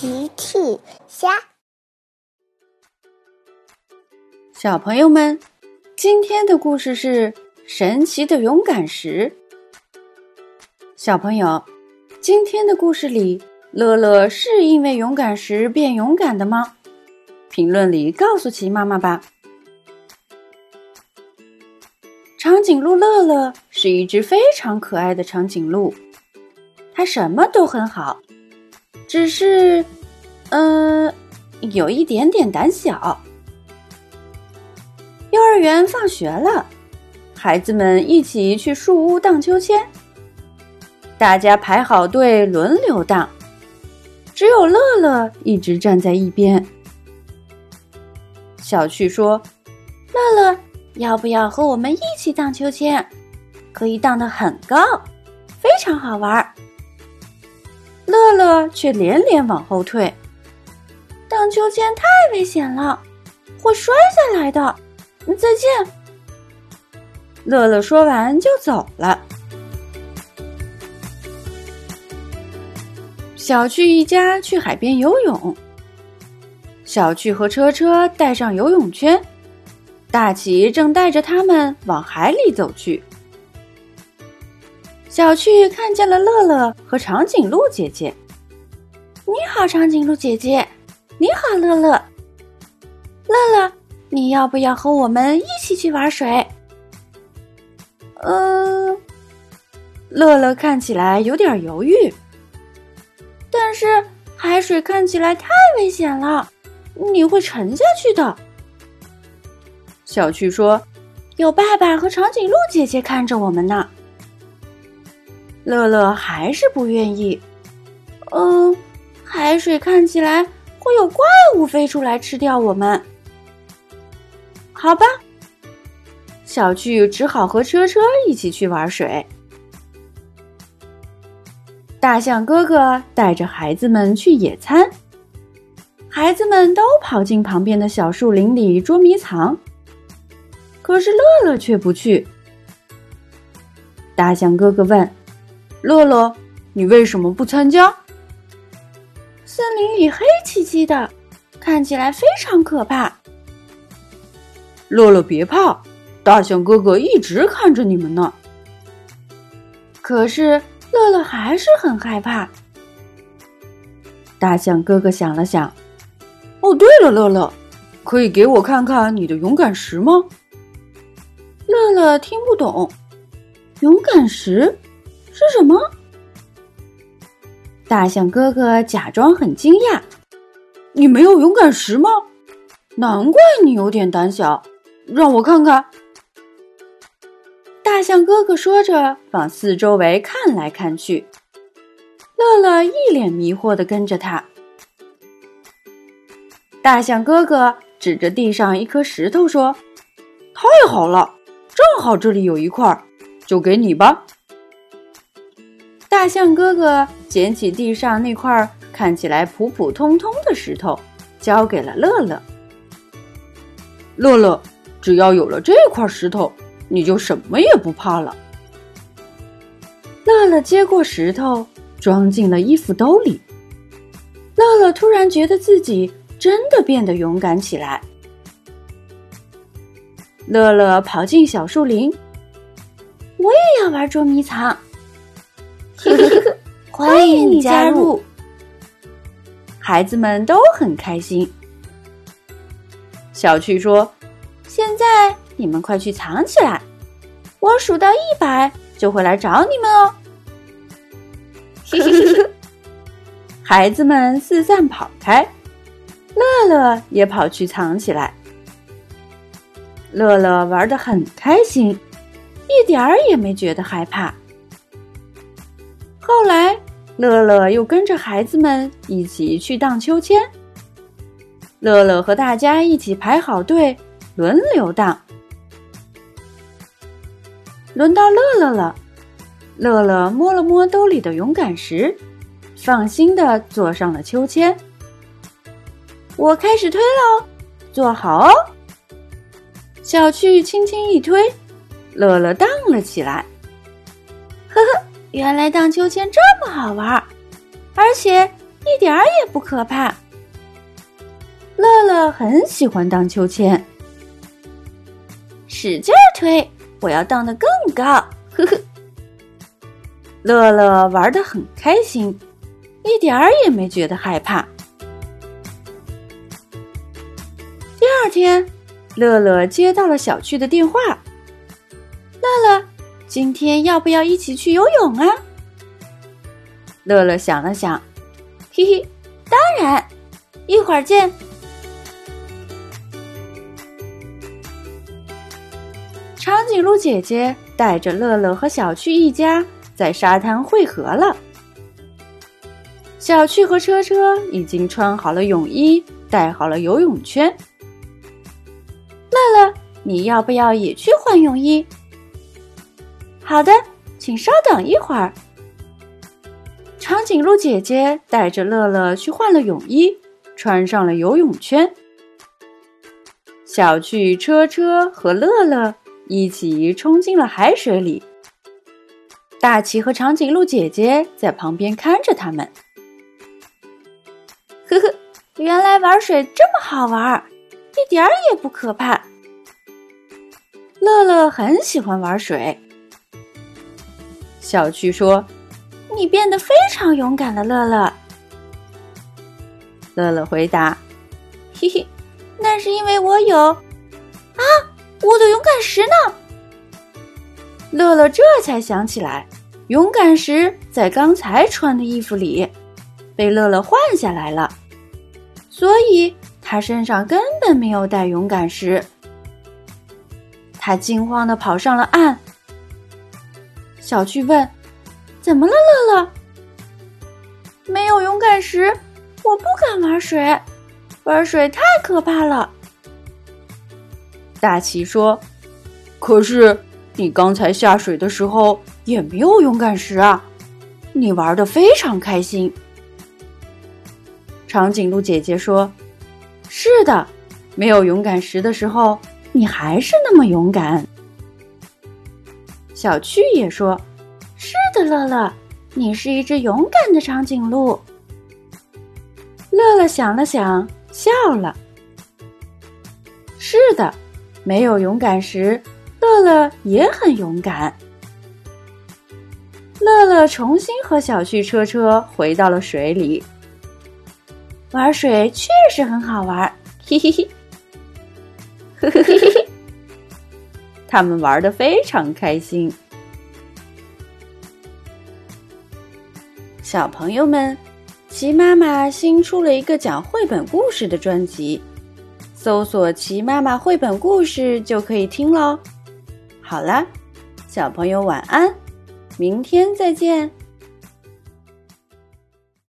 奇趣虾，小朋友们，今天的故事是神奇的勇敢石。小朋友，今天的故事里，乐乐是因为勇敢石变勇敢的吗？评论里告诉奇妈妈吧。长颈鹿乐乐是一只非常可爱的长颈鹿，它什么都很好。只是，嗯，有一点点胆小。幼儿园放学了，孩子们一起去树屋荡秋千。大家排好队，轮流荡，只有乐乐一直站在一边。小趣说：“乐乐，要不要和我们一起荡秋千？可以荡得很高，非常好玩。”乐乐却连连往后退，荡秋千太危险了，会摔下来的。再见。乐乐说完就走了。小趣一家去海边游泳，小趣和车车带上游泳圈，大奇正带着他们往海里走去。小趣看见了乐乐和长颈鹿姐姐。你好，长颈鹿姐姐。你好，乐乐。乐乐，你要不要和我们一起去玩水？嗯，乐乐看起来有点犹豫。但是海水看起来太危险了，你会沉下去的。小趣说：“有爸爸和长颈鹿姐姐看着我们呢。”乐乐还是不愿意。嗯，海水看起来会有怪物飞出来吃掉我们。好吧，小趣只好和车车一起去玩水。大象哥哥带着孩子们去野餐，孩子们都跑进旁边的小树林里捉迷藏，可是乐乐却不去。大象哥哥问。乐乐，你为什么不参加？森林里黑漆漆的，看起来非常可怕。乐乐，别怕，大象哥哥一直看着你们呢。可是乐乐还是很害怕。大象哥哥想了想，哦，对了，乐乐，可以给我看看你的勇敢石吗？乐乐听不懂，勇敢石。是什么？大象哥哥假装很惊讶：“你没有勇敢石吗？难怪你有点胆小。让我看看。”大象哥哥说着，往四周围看来看去。乐乐一脸迷惑的跟着他。大象哥哥指着地上一颗石头说：“太好了，正好这里有一块，就给你吧。”大象哥哥捡起地上那块看起来普普通通的石头，交给了乐乐。乐乐，只要有了这块石头，你就什么也不怕了。乐乐接过石头，装进了衣服兜里。乐乐突然觉得自己真的变得勇敢起来。乐乐跑进小树林，我也要玩捉迷藏。欢迎你加入！孩子们都很开心。小趣说：“现在你们快去藏起来，我数到一百就会来找你们哦。”孩子们四散跑开，乐乐也跑去藏起来。乐乐玩的很开心，一点儿也没觉得害怕。后来，乐乐又跟着孩子们一起去荡秋千。乐乐和大家一起排好队，轮流荡。轮到乐乐了，乐乐摸了摸兜里的勇敢石，放心的坐上了秋千。我开始推喽，坐好哦。小趣轻轻一推，乐乐荡了起来。原来荡秋千这么好玩，而且一点儿也不可怕。乐乐很喜欢荡秋千，使劲儿推，我要荡得更高，呵呵。乐乐玩得很开心，一点儿也没觉得害怕。第二天，乐乐接到了小趣的电话。乐乐，今天要不要一起去游泳啊？乐乐想了想，嘿嘿，当然，一会儿见。长颈鹿姐姐带着乐乐和小趣一家。在沙滩汇合了。小趣和车车已经穿好了泳衣，带好了游泳圈。乐乐，你要不要也去换泳衣？好的，请稍等一会儿。长颈鹿姐姐带着乐乐去换了泳衣，穿上了游泳圈。小趣、车车和乐乐一起冲进了海水里。大奇和长颈鹿姐姐在旁边看着他们。呵呵，原来玩水这么好玩，一点儿也不可怕。乐乐很喜欢玩水。小趣说：“你变得非常勇敢了，乐乐。”乐乐回答：“ 嘿嘿，那是因为我有啊，我的勇敢石呢。”乐乐这才想起来，勇敢石在刚才穿的衣服里，被乐乐换下来了，所以他身上根本没有带勇敢石。他惊慌的跑上了岸。小趣问：“怎么了，乐乐？”“没有勇敢石，我不敢玩水，玩水太可怕了。”大奇说：“可是。”你刚才下水的时候也没有勇敢石啊！你玩的非常开心。长颈鹿姐姐说：“是的，没有勇敢石的时候，你还是那么勇敢。”小趣也说：“是的，乐乐，你是一只勇敢的长颈鹿。”乐乐想了想，笑了：“是的，没有勇敢时。”乐乐也很勇敢。乐乐重新和小趣车车回到了水里，玩水确实很好玩，嘿嘿嘿，嘿嘿嘿嘿，他们玩的非常开心。小朋友们，齐妈妈新出了一个讲绘本故事的专辑，搜索“齐妈妈绘本故事”就可以听喽。好啦，小朋友晚安，明天再见。